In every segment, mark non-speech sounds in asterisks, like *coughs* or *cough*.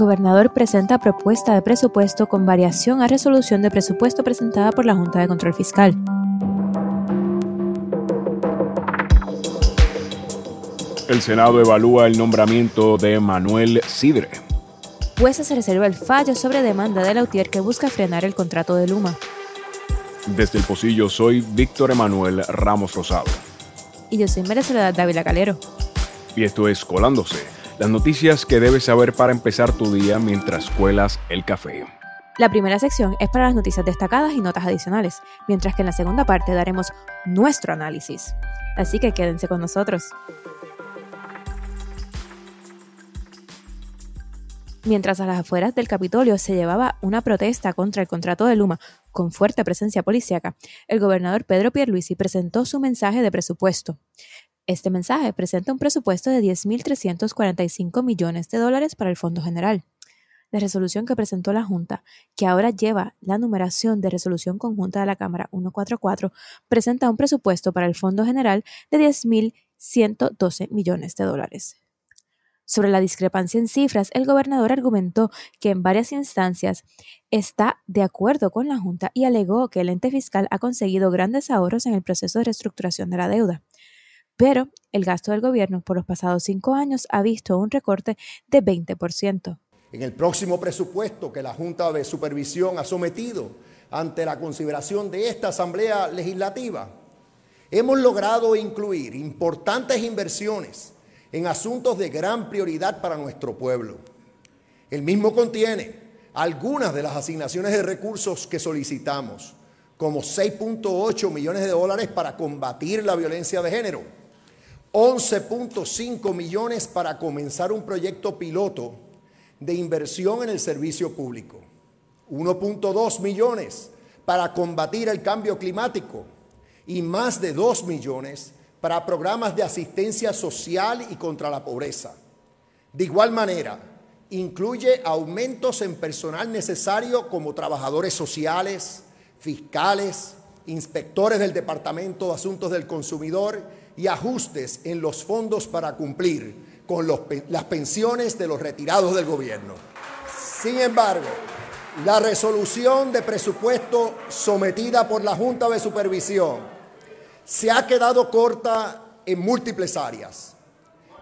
Gobernador presenta propuesta de presupuesto con variación a resolución de presupuesto presentada por la Junta de Control Fiscal. El Senado evalúa el nombramiento de Manuel Sidre. Jueza se reserva el fallo sobre demanda de Lautier que busca frenar el contrato de Luma. Desde el Pocillo soy Víctor Emanuel Ramos Rosado. Y yo soy María Soledad Dávila Calero. Y esto es Colándose, las noticias que debes saber para empezar tu día mientras cuelas el café. La primera sección es para las noticias destacadas y notas adicionales, mientras que en la segunda parte daremos nuestro análisis. Así que quédense con nosotros. Mientras a las afueras del Capitolio se llevaba una protesta contra el contrato de Luma con fuerte presencia policíaca, el gobernador Pedro Pierluisi presentó su mensaje de presupuesto. Este mensaje presenta un presupuesto de 10.345 millones de dólares para el Fondo General. La resolución que presentó la Junta, que ahora lleva la numeración de resolución conjunta de la Cámara 144, presenta un presupuesto para el Fondo General de 10.112 millones de dólares. Sobre la discrepancia en cifras, el gobernador argumentó que en varias instancias está de acuerdo con la Junta y alegó que el ente fiscal ha conseguido grandes ahorros en el proceso de reestructuración de la deuda. Pero el gasto del gobierno por los pasados cinco años ha visto un recorte de 20%. En el próximo presupuesto que la Junta de Supervisión ha sometido ante la consideración de esta Asamblea Legislativa, hemos logrado incluir importantes inversiones en asuntos de gran prioridad para nuestro pueblo. El mismo contiene algunas de las asignaciones de recursos que solicitamos, como 6.8 millones de dólares para combatir la violencia de género, 11.5 millones para comenzar un proyecto piloto de inversión en el servicio público, 1.2 millones para combatir el cambio climático y más de 2 millones para programas de asistencia social y contra la pobreza. De igual manera, incluye aumentos en personal necesario como trabajadores sociales, fiscales, inspectores del Departamento de Asuntos del Consumidor y ajustes en los fondos para cumplir con las pensiones de los retirados del gobierno. Sin embargo, la resolución de presupuesto sometida por la Junta de Supervisión se ha quedado corta en múltiples áreas.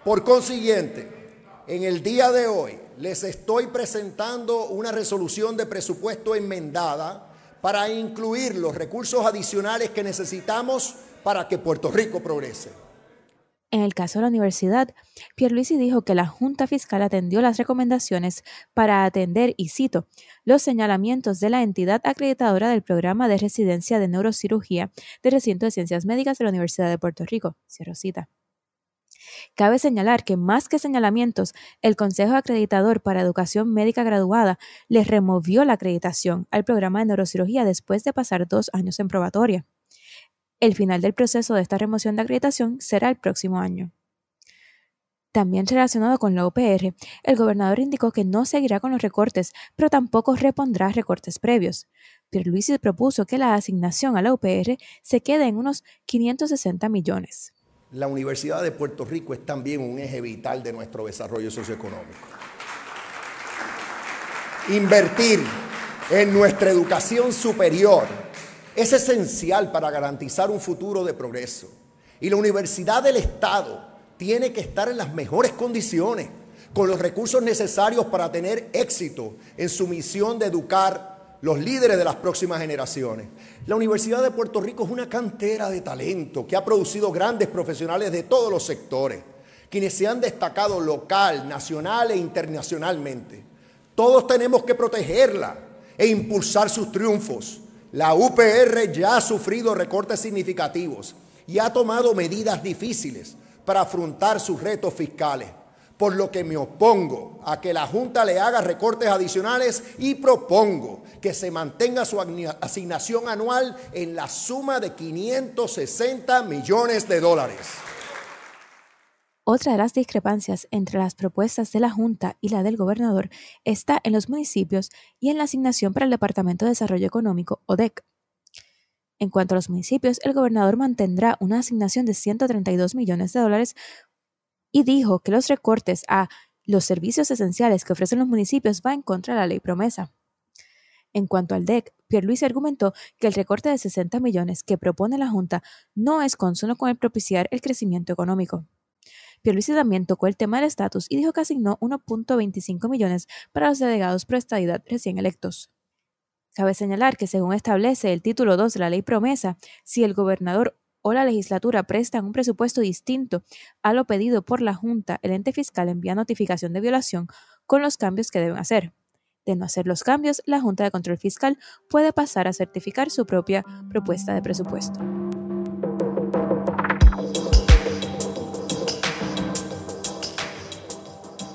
Por consiguiente, en el día de hoy les estoy presentando una resolución de presupuesto enmendada para incluir los recursos adicionales que necesitamos para que Puerto Rico progrese. En el caso de la universidad, Pierluisi dijo que la Junta Fiscal atendió las recomendaciones para atender, y cito, los señalamientos de la entidad acreditadora del programa de residencia de neurocirugía del recinto de ciencias médicas de la Universidad de Puerto Rico. Cierro cita. Cabe señalar que más que señalamientos, el Consejo Acreditador para Educación Médica Graduada le removió la acreditación al programa de neurocirugía después de pasar dos años en probatoria. El final del proceso de esta remoción de acreditación será el próximo año. También relacionado con la UPR, el gobernador indicó que no seguirá con los recortes, pero tampoco repondrá recortes previos. Pierluisi propuso que la asignación a la UPR se quede en unos 560 millones. La Universidad de Puerto Rico es también un eje vital de nuestro desarrollo socioeconómico. Invertir en nuestra educación superior es esencial para garantizar un futuro de progreso. Y la Universidad del Estado tiene que estar en las mejores condiciones, con los recursos necesarios para tener éxito en su misión de educar los líderes de las próximas generaciones. La Universidad de Puerto Rico es una cantera de talento que ha producido grandes profesionales de todos los sectores, quienes se han destacado local, nacional e internacionalmente. Todos tenemos que protegerla e impulsar sus triunfos la UPR ya ha sufrido recortes significativos y ha tomado medidas difíciles para afrontar sus retos fiscales, por lo que me opongo a que la Junta le haga recortes adicionales y propongo que se mantenga su asignación anual en la suma de 560 millones de dólares. Otra de las discrepancias entre las propuestas de la Junta y la del gobernador está en los municipios y en la asignación para el Departamento de Desarrollo Económico, ODEC. En cuanto a los municipios, el gobernador mantendrá una asignación de 132 millones de dólares y dijo que los recortes a los servicios esenciales que ofrecen los municipios va en contra de la ley promesa. En cuanto al DEC, Pierluisi argumentó que el recorte de 60 millones que propone la Junta no es consono con el propiciar el crecimiento económico. Pierluisi también tocó el tema del estatus y dijo que asignó 1.25 millones para los delegados pro estadidad recién electos. Cabe señalar que según establece el título 2 de la ley promesa, si el gobernador o la legislatura prestan un presupuesto distinto a lo pedido por la Junta, el ente fiscal envía notificación de violación con los cambios que deben hacer. De no hacer los cambios, la Junta de Control Fiscal puede pasar a certificar su propia propuesta de presupuesto.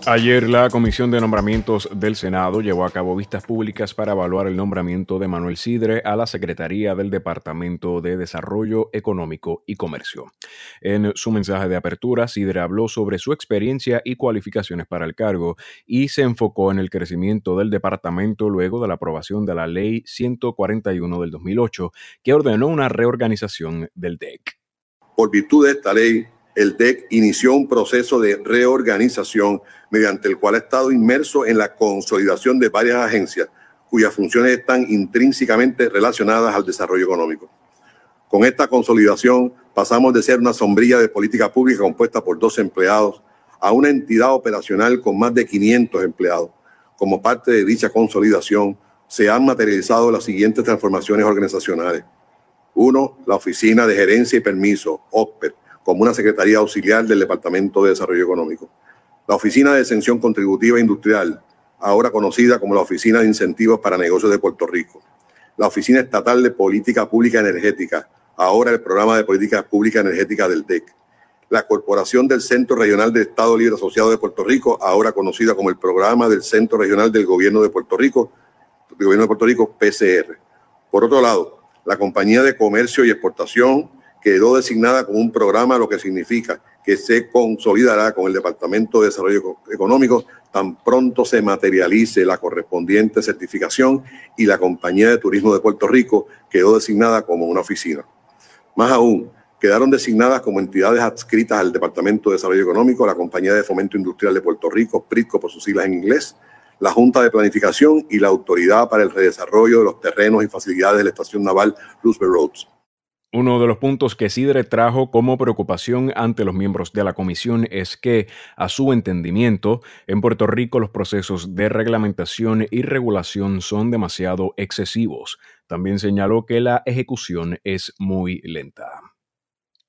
Ayer la Comisión de Nombramientos del Senado llevó a cabo vistas públicas para evaluar el nombramiento de Manuel Sidre a la Secretaría del Departamento de Desarrollo Económico y Comercio. En su mensaje de apertura, Sidre habló sobre su experiencia y cualificaciones para el cargo y se enfocó en el crecimiento del departamento luego de la aprobación de la Ley 141 del 2008, que ordenó una reorganización del DEC. Por virtud de esta ley, el DEC inició un proceso de reorganización mediante el cual ha estado inmerso en la consolidación de varias agencias cuyas funciones están intrínsecamente relacionadas al desarrollo económico. Con esta consolidación pasamos de ser una sombrilla de política pública compuesta por dos empleados a una entidad operacional con más de 500 empleados. Como parte de dicha consolidación, se han materializado las siguientes transformaciones organizacionales. Uno, la Oficina de Gerencia y Permiso, OPER, como una Secretaría Auxiliar del Departamento de Desarrollo Económico. La Oficina de Exención Contributiva Industrial, ahora conocida como la Oficina de Incentivos para Negocios de Puerto Rico. La Oficina Estatal de Política Pública Energética, ahora el Programa de Política Pública Energética del DEC. La Corporación del Centro Regional de Estado Libre Asociado de Puerto Rico, ahora conocida como el Programa del Centro Regional del Gobierno de Puerto Rico, del Gobierno de Puerto Rico, PCR. Por otro lado, la Compañía de Comercio y Exportación, quedó designada como un programa, lo que significa que se consolidará con el Departamento de Desarrollo Económico tan pronto se materialice la correspondiente certificación y la Compañía de Turismo de Puerto Rico quedó designada como una oficina. Más aún, quedaron designadas como entidades adscritas al Departamento de Desarrollo Económico la Compañía de Fomento Industrial de Puerto Rico, PRITCO por sus siglas en inglés, la Junta de Planificación y la Autoridad para el Redesarrollo de los Terrenos y Facilidades de la Estación Naval Roosevelt Roads. Uno de los puntos que Sidre trajo como preocupación ante los miembros de la comisión es que, a su entendimiento, en Puerto Rico los procesos de reglamentación y regulación son demasiado excesivos. También señaló que la ejecución es muy lenta.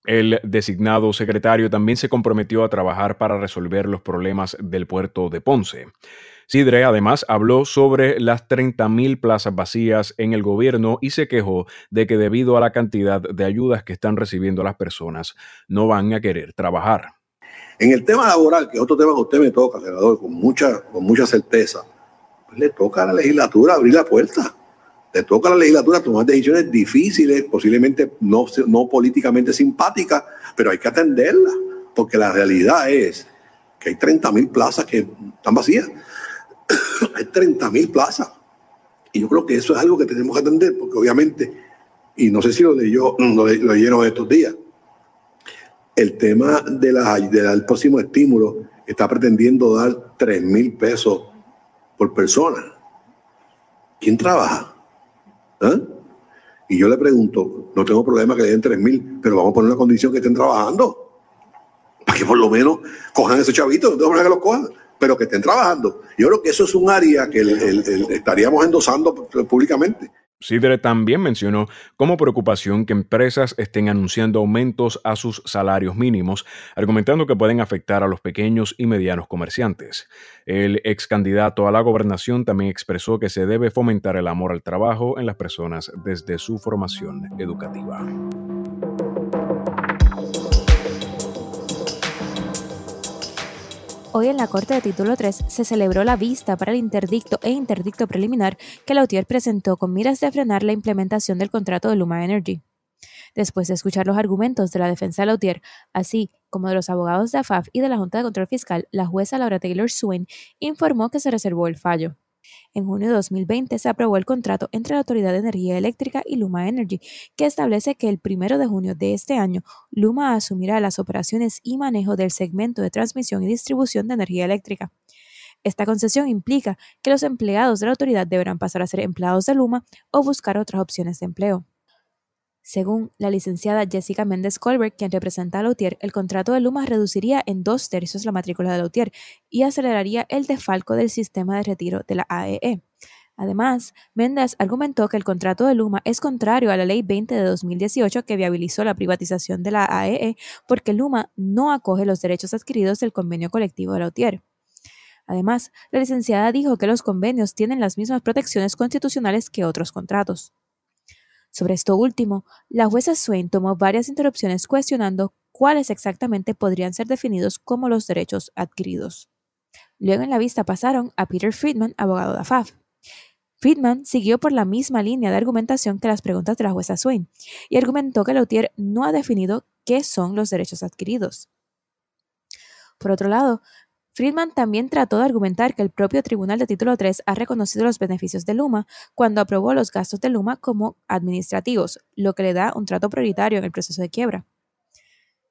El designado secretario también se comprometió a trabajar para resolver los problemas del puerto de Ponce. Sidre además habló sobre las 30.000 plazas vacías en el gobierno y se quejó de que debido a la cantidad de ayudas que están recibiendo las personas, no van a querer trabajar. En el tema laboral, que es otro tema que usted me toca, senador, con mucha, con mucha certeza, pues le toca a la legislatura abrir la puerta. Le toca a la legislatura tomar decisiones difíciles, posiblemente no, no políticamente simpáticas, pero hay que atenderlas, porque la realidad es que hay 30 mil plazas que están vacías. Hay 30 mil plazas. Y yo creo que eso es algo que tenemos que atender, porque obviamente, y no sé si lo leyó, lo, lo leyeron estos días, el tema de la, del próximo estímulo está pretendiendo dar 3 mil pesos por persona. ¿Quién trabaja? ¿Ah? Y yo le pregunto, no tengo problema que le den 3 mil, pero vamos a poner una condición que estén trabajando. Para que por lo menos cojan esos chavitos, no tengo problema que los cojan pero que estén trabajando. Yo creo que eso es un área que estaríamos endosando públicamente. Sidre también mencionó como preocupación que empresas estén anunciando aumentos a sus salarios mínimos, argumentando que pueden afectar a los pequeños y medianos comerciantes. El ex candidato a la gobernación también expresó que se debe fomentar el amor al trabajo en las personas desde su formación educativa. Hoy en la Corte de Título 3 se celebró la vista para el interdicto e interdicto preliminar que Lautier presentó con miras de frenar la implementación del contrato de Luma Energy. Después de escuchar los argumentos de la defensa de Lautier, así como de los abogados de AFAF y de la Junta de Control Fiscal, la jueza Laura Taylor Swain informó que se reservó el fallo. En junio de 2020 se aprobó el contrato entre la Autoridad de Energía Eléctrica y Luma Energy, que establece que el primero de junio de este año, Luma asumirá las operaciones y manejo del segmento de transmisión y distribución de energía eléctrica. Esta concesión implica que los empleados de la autoridad deberán pasar a ser empleados de Luma o buscar otras opciones de empleo. Según la licenciada Jessica Méndez Colbert, quien representa a Lautier, el contrato de Luma reduciría en dos tercios la matrícula de Lautier y aceleraría el defalco del sistema de retiro de la AEE. E. Además, Méndez argumentó que el contrato de Luma es contrario a la Ley 20 de 2018 que viabilizó la privatización de la AEE e porque Luma no acoge los derechos adquiridos del convenio colectivo de Lautier. Además, la licenciada dijo que los convenios tienen las mismas protecciones constitucionales que otros contratos. Sobre esto último, la jueza Swain tomó varias interrupciones cuestionando cuáles exactamente podrían ser definidos como los derechos adquiridos. Luego en la vista pasaron a Peter Friedman, abogado de AFAF. Friedman siguió por la misma línea de argumentación que las preguntas de la jueza Swain y argumentó que Lautier no ha definido qué son los derechos adquiridos. Por otro lado, Friedman también trató de argumentar que el propio Tribunal de Título 3 ha reconocido los beneficios de Luma cuando aprobó los gastos de Luma como administrativos, lo que le da un trato prioritario en el proceso de quiebra.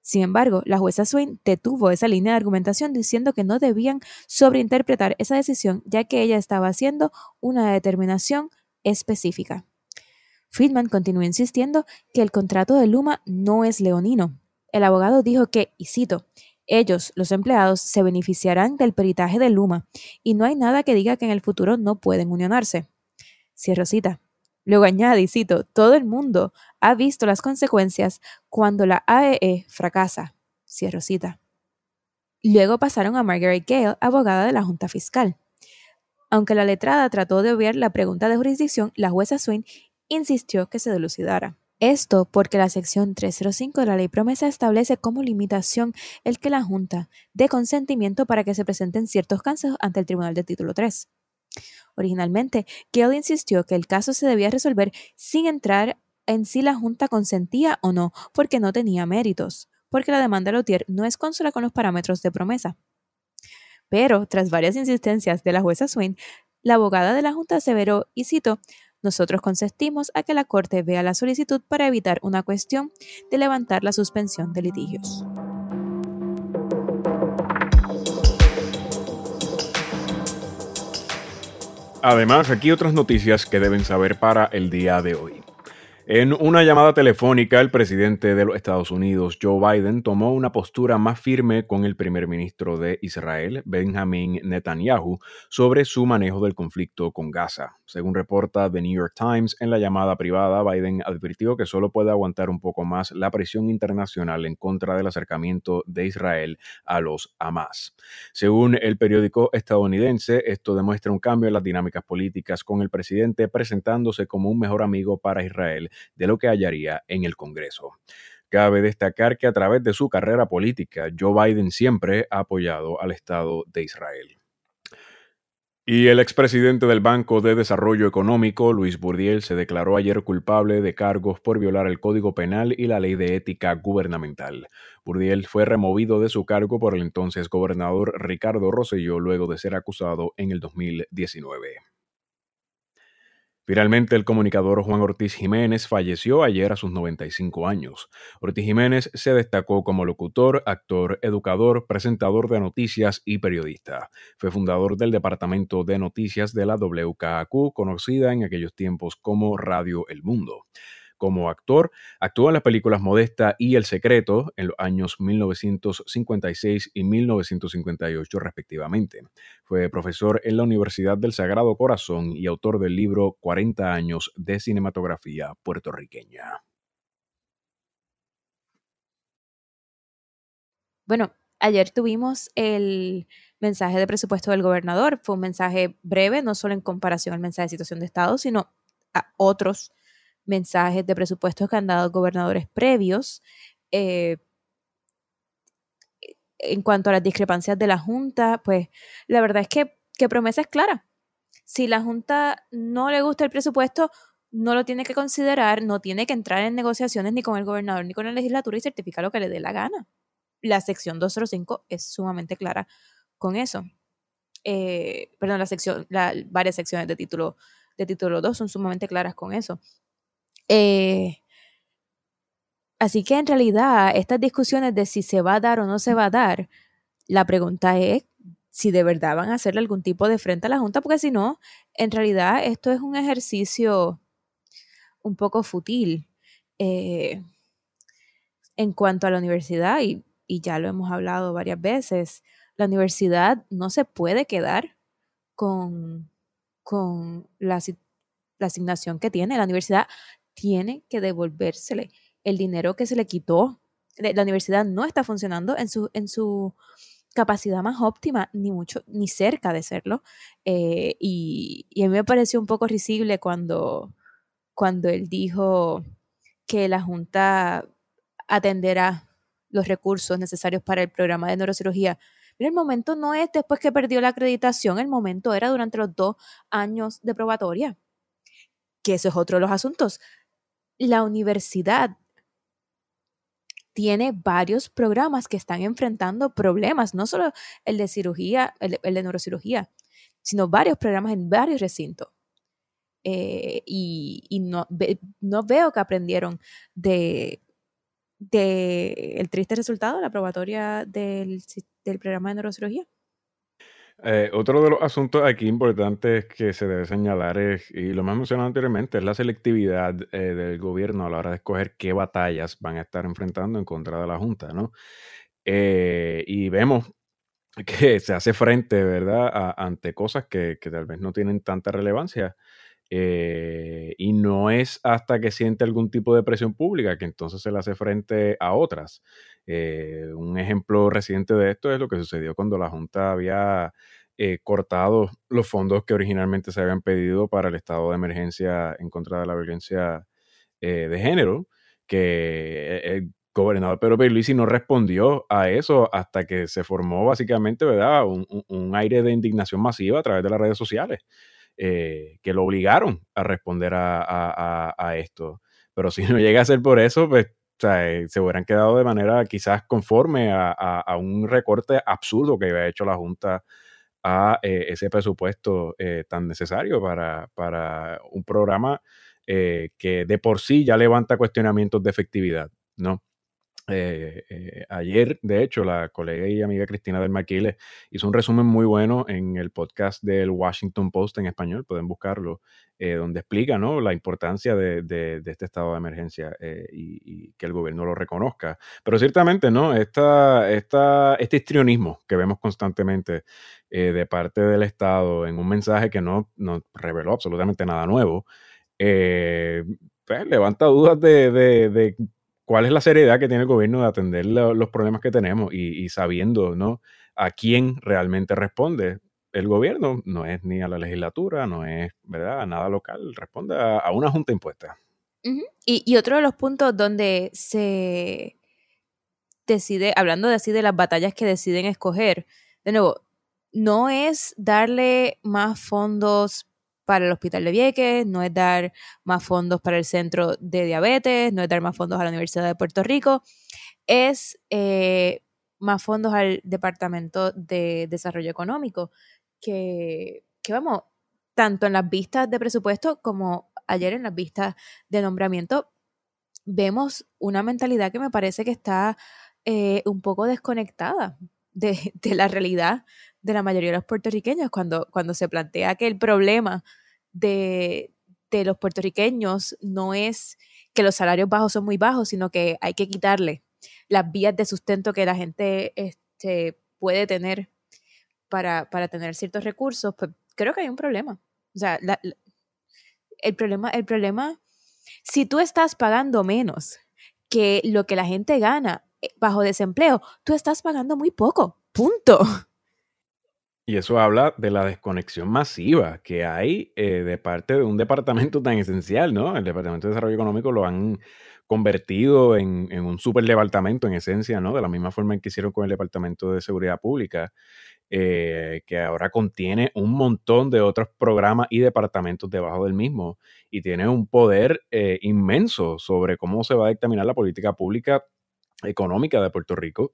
Sin embargo, la jueza Swain detuvo esa línea de argumentación diciendo que no debían sobreinterpretar esa decisión ya que ella estaba haciendo una determinación específica. Friedman continuó insistiendo que el contrato de Luma no es leonino. El abogado dijo que, y cito, ellos, los empleados, se beneficiarán del peritaje de Luma y no hay nada que diga que en el futuro no pueden unionarse. Cierro cita. Luego añade, cito, todo el mundo ha visto las consecuencias cuando la AEE e fracasa. Cierro cita. Luego pasaron a Margaret Gale, abogada de la Junta Fiscal. Aunque la letrada trató de obviar la pregunta de jurisdicción, la jueza Swain insistió que se delucidara. Esto porque la sección 305 de la ley promesa establece como limitación el que la Junta dé consentimiento para que se presenten ciertos casos ante el Tribunal de Título 3. Originalmente, Gale insistió que el caso se debía resolver sin entrar en si la Junta consentía o no, porque no tenía méritos, porque la demanda de Lotier no es consula con los parámetros de promesa. Pero, tras varias insistencias de la jueza Swain, la abogada de la Junta aseveró, y cito, nosotros consentimos a que la Corte vea la solicitud para evitar una cuestión de levantar la suspensión de litigios. Además, aquí otras noticias que deben saber para el día de hoy. En una llamada telefónica, el presidente de los Estados Unidos, Joe Biden, tomó una postura más firme con el primer ministro de Israel, Benjamin Netanyahu, sobre su manejo del conflicto con Gaza. Según reporta The New York Times, en la llamada privada, Biden advirtió que solo puede aguantar un poco más la presión internacional en contra del acercamiento de Israel a los Hamas. Según el periódico estadounidense, esto demuestra un cambio en las dinámicas políticas con el presidente presentándose como un mejor amigo para Israel de lo que hallaría en el Congreso. Cabe destacar que a través de su carrera política, Joe Biden siempre ha apoyado al Estado de Israel. Y el expresidente del Banco de Desarrollo Económico, Luis Burdiel, se declaró ayer culpable de cargos por violar el Código Penal y la Ley de Ética Gubernamental. Burdiel fue removido de su cargo por el entonces gobernador Ricardo Rosselló luego de ser acusado en el 2019. Finalmente, el comunicador Juan Ortiz Jiménez falleció ayer a sus 95 años. Ortiz Jiménez se destacó como locutor, actor, educador, presentador de noticias y periodista. Fue fundador del Departamento de Noticias de la WKQ, conocida en aquellos tiempos como Radio El Mundo como actor. Actuó en las películas Modesta y El Secreto en los años 1956 y 1958 respectivamente. Fue profesor en la Universidad del Sagrado Corazón y autor del libro 40 años de cinematografía puertorriqueña. Bueno, ayer tuvimos el mensaje de presupuesto del gobernador. Fue un mensaje breve, no solo en comparación al mensaje de situación de Estado, sino a otros mensajes de presupuestos que han dado gobernadores previos. Eh, en cuanto a las discrepancias de la Junta, pues la verdad es que, que promesa es clara. Si la Junta no le gusta el presupuesto, no lo tiene que considerar, no tiene que entrar en negociaciones ni con el gobernador ni con la legislatura y certificar lo que le dé la gana. La sección 205 es sumamente clara con eso. Eh, perdón, la sección, varias secciones de título, de título 2 son sumamente claras con eso. Eh, así que en realidad estas discusiones de si se va a dar o no se va a dar, la pregunta es si de verdad van a hacerle algún tipo de frente a la Junta, porque si no, en realidad esto es un ejercicio un poco fútil eh, en cuanto a la universidad, y, ya lo hemos hablado varias veces, la universidad no se puede quedar con, con la, la asignación que tiene. La universidad tiene que devolvérsele el dinero que se le quitó. La universidad no está funcionando en su, en su capacidad más óptima, ni mucho, ni cerca de serlo. Eh, y, a mí me pareció un poco risible cuando, cuando él dijo que la Junta atenderá los recursos necesarios para el programa de neurocirugía. Mira, el momento no es después que perdió la acreditación, el momento era durante los dos años de probatoria, que eso es otro de los asuntos. La universidad tiene varios programas que están enfrentando problemas, no solo el de cirugía, el, de neurocirugía, sino varios programas en varios recintos. Eh, y, no, veo que aprendieron de, el triste resultado de la probatoria del programa de neurocirugía. Eh, otro de los asuntos aquí importantes que se debe señalar es, y lo hemos mencionado anteriormente, es la selectividad eh, del gobierno a la hora de escoger qué batallas van a estar enfrentando en contra de la Junta, ¿no? Eh, y vemos *laughs* que se hace frente, ¿verdad?, ante cosas que, que, tal vez no tienen tanta relevancia. y no es hasta que siente algún tipo de presión pública que entonces se le hace frente a otras. Un ejemplo reciente de esto es lo que sucedió cuando la Junta había eh, cortado los fondos que originalmente se habían pedido para el estado de emergencia en contra de la violencia eh, de género, que eh, el gobernador Pedro Pierluisi no respondió a eso hasta que se formó básicamente, ¿verdad?, un, aire de indignación masiva a través de las redes sociales, que lo obligaron a responder a, esto. Pero si no llega a ser por eso, pues se hubieran quedado de manera quizás conforme a, a, un recorte absurdo que había hecho la Junta a eh, ese presupuesto eh, tan necesario para, para un programa eh, que de por sí ya levanta cuestionamientos de efectividad, ¿no? Ayer, de hecho, la colega y amiga Cristina del Maquile hizo un resumen muy bueno en el podcast del Washington Post en español, pueden buscarlo, donde explica ¿no? la importancia de, de, este estado de emergencia y, y, que el gobierno lo reconozca. Pero ciertamente, ¿no? Esta, esta, este histrionismo que vemos constantemente eh, de parte del Estado en un mensaje que no, reveló absolutamente nada nuevo, eh, pues, levanta dudas de, cuál es la seriedad que tiene el gobierno de atender los problemas que tenemos y, sabiendo ¿no? a quién realmente responde. El gobierno no es ni a la legislatura, no es ¿verdad? a nada local, responde a, una junta impuesta. y, y, otro de los puntos donde se decide, hablando de así de las batallas que deciden escoger, de nuevo, no es darle más fondos para el Hospital de Vieques, no es dar más fondos para el Centro de Diabetes, no es dar más fondos a la Universidad de Puerto Rico, es eh, más fondos al Departamento de Desarrollo Económico, que, que vamos, tanto en las vistas de presupuesto como ayer en las vistas de nombramiento, vemos una mentalidad que me parece que está eh, un poco desconectada de, de, la realidad de la mayoría de los puertorriqueños cuando, cuando se plantea que el problema de, los puertorriqueños no es que los salarios bajos son muy bajos, sino que hay que quitarle las vías de sustento que la gente este, puede tener para, tener ciertos recursos, pues creo que hay un problema. O sea, el problema, el problema, si tú estás pagando menos que lo que la gente gana eh, bajo desempleo, tú estás pagando muy poco. Punto. Y eso habla de la desconexión masiva que hay eh, de parte de un departamento tan esencial, ¿no? El Departamento de Desarrollo Económico lo han convertido en, un super departamento en esencia, ¿no? De la misma forma en que hicieron con el Departamento de Seguridad Pública, eh, que ahora contiene un montón de otros programas y departamentos debajo del mismo y tiene un poder eh, inmenso sobre cómo se va a dictaminar la política pública económica de Puerto Rico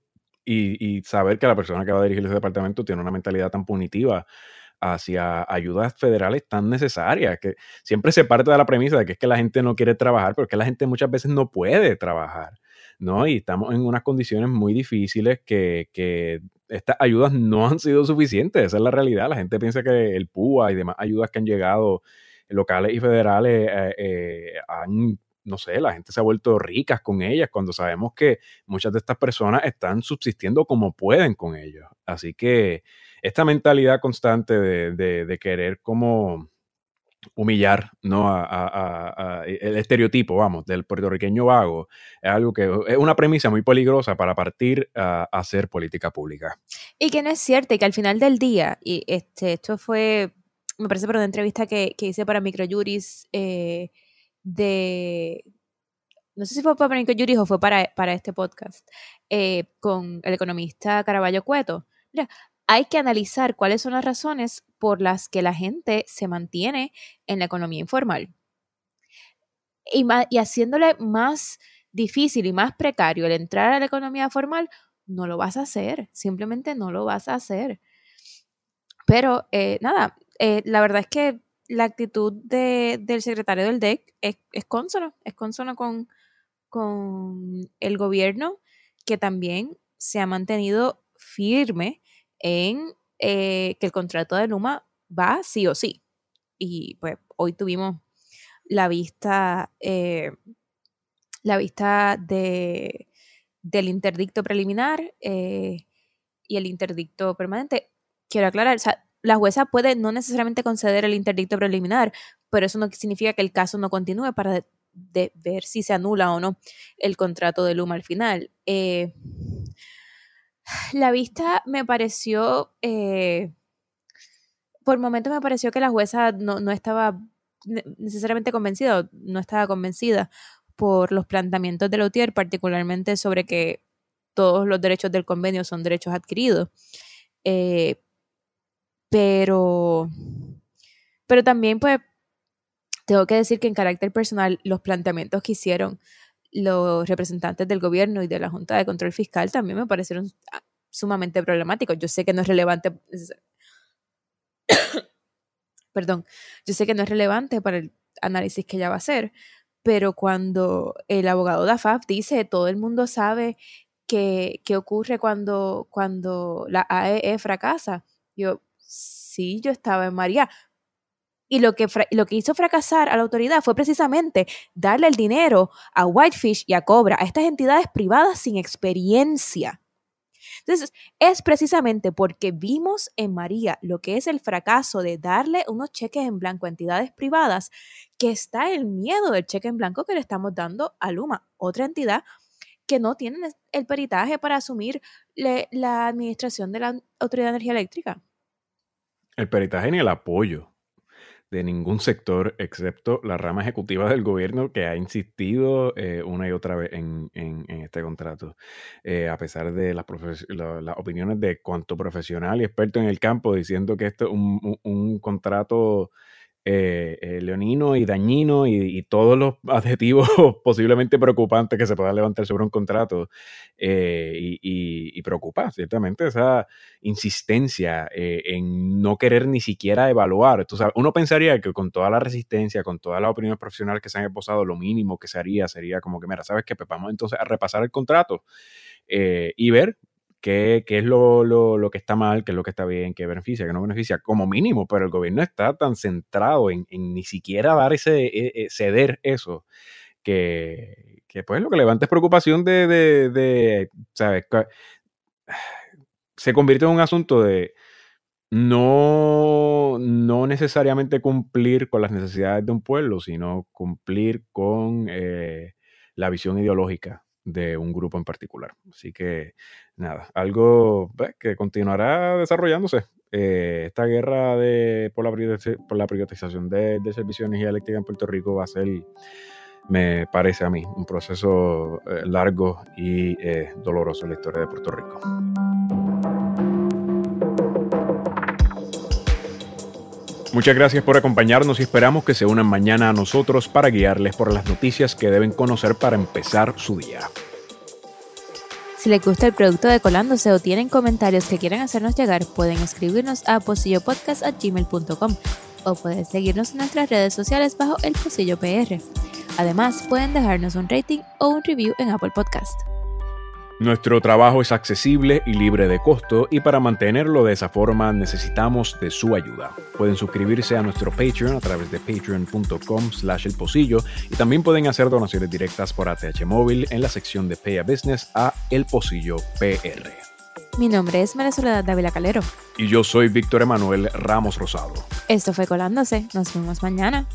y, saber que la persona que va a dirigir ese departamento tiene una mentalidad tan punitiva hacia ayudas federales tan necesarias, que siempre se parte de la premisa de que es que la gente no quiere trabajar, pero que la gente muchas veces no puede trabajar, ¿no? Y estamos en unas condiciones muy difíciles que, estas ayudas no han sido suficientes, esa es la realidad. La gente piensa que el PUA y demás ayudas que han llegado locales y federales eh, eh, han, no sé, la gente se ha vuelto ricas con ellas cuando sabemos que muchas de estas personas están subsistiendo como pueden con ellos. Así que esta mentalidad constante de querer como humillar ¿no? A, el estereotipo, vamos, del puertorriqueño vago, es algo que es una premisa muy peligrosa para partir a, hacer política pública. Y que no es cierto, y que al final del día, y este, esto fue, me parece por una entrevista que, hice para Microjuris eh, de, no sé si fue para Microjuris o fue para, para este podcast, eh, con el economista Caraballo Cueto. Mira, hay que analizar cuáles son las razones por las que la gente se mantiene en la economía informal. Y, y haciéndole más difícil y más precario el entrar a la economía formal, no lo vas a hacer, simplemente no lo vas a hacer. Pero eh, nada, eh, la verdad es que la actitud del secretario del DEC es, es es consono con, con el gobierno que también se ha mantenido firme en eh, que el contrato de Luma va sí o sí. Y pues hoy tuvimos la vista, eh, la vista de, del interdicto preliminar eh, y el interdicto permanente. Quiero aclarar, o sea, la jueza puede no necesariamente conceder el interdicto preliminar, pero eso no significa que el caso no continúe para ver si se anula o no el contrato de Luma al final. La vista me pareció, eh, por momentos me pareció que la jueza no, estaba necesariamente convencida, no estaba convencida por los planteamientos de Lautier, particularmente sobre que todos los derechos del convenio son derechos adquiridos. Eh, pero, pero también, pues, tengo que decir que en carácter personal, los planteamientos que hicieron los representantes del gobierno y de la Junta de Control Fiscal también me parecieron sumamente problemáticos. Yo sé que no es relevante. *coughs* Perdón, yo sé que no es relevante para el análisis que ella va a hacer, pero cuando el abogado de AFAF dice todo el mundo sabe qué ocurre cuando, cuando la AEE e fracasa, yo sí, yo estaba en María, y lo que, lo que hizo fracasar a la autoridad fue precisamente darle el dinero a Whitefish y a Cobra, a estas entidades privadas sin experiencia. Entonces, es precisamente porque vimos en María lo que es el fracaso de darle unos cheques en blanco a entidades privadas, que está el miedo del cheque en blanco que le estamos dando a Luma, otra entidad que no tiene el peritaje para asumir la administración de la Autoridad de Energía Eléctrica. El peritaje ni el apoyo de ningún sector excepto la rama ejecutiva del gobierno que ha insistido eh, una y otra vez en, este contrato, eh, a pesar de las, opiniones de cuanto profesional y experto en el campo diciendo que esto es un contrato eh, eh, leonino y dañino y, todos los *laughs* adjetivos posiblemente preocupantes que se puedan levantar sobre un contrato eh, y, preocupa ciertamente esa insistencia en no querer ni siquiera evaluar. uno pensaría que con toda la resistencia, con todas las opiniones profesionales que se han esposado, lo mínimo que se haría sería como que, mira, ¿sabes qué? Pues vamos entonces a repasar el contrato y ver qué, es lo, que está mal, qué es lo que está bien, qué beneficia, qué no beneficia, como mínimo, pero el gobierno está tan centrado en, ni siquiera dar ese, e, e, ceder eso, que, que, pues lo que levanta es preocupación de, de, ¿sabes? Se convierte en un asunto de no, no necesariamente cumplir con las necesidades de un pueblo, sino cumplir con eh, la visión ideológica de un grupo en particular. Así que nada, algo que continuará desarrollándose. Eh, esta guerra de, por, la, por privatización de, de servicios de energía eléctrica en Puerto Rico va a ser, me parece a mí, un proceso eh, largo y eh, doloroso en la historia de Puerto Rico. Muchas gracias por acompañarnos y esperamos que se unan mañana a nosotros para guiarles por las noticias que deben conocer para empezar su día. Si les gusta el producto de Colándose o tienen comentarios que quieran hacernos llegar, pueden escribirnos a pocillopodcast.gmail.com o pueden seguirnos en nuestras redes sociales bajo el Pocillo PR. Además, pueden dejarnos un rating o un review en Apple Podcast. Nuestro trabajo es accesible y libre de costo y para mantenerlo de esa forma necesitamos de su ayuda. Pueden suscribirse a nuestro Patreon a través de patreon.com slash el pocillo y también pueden hacer donaciones directas por ATH Móvil en la sección de Pay a Business a El Pocillo PR. Mi nombre es María Soledad Dávila Calero. Y yo soy Víctor Emanuel Ramos Rosado. Esto fue Colándose. Nos vemos mañana.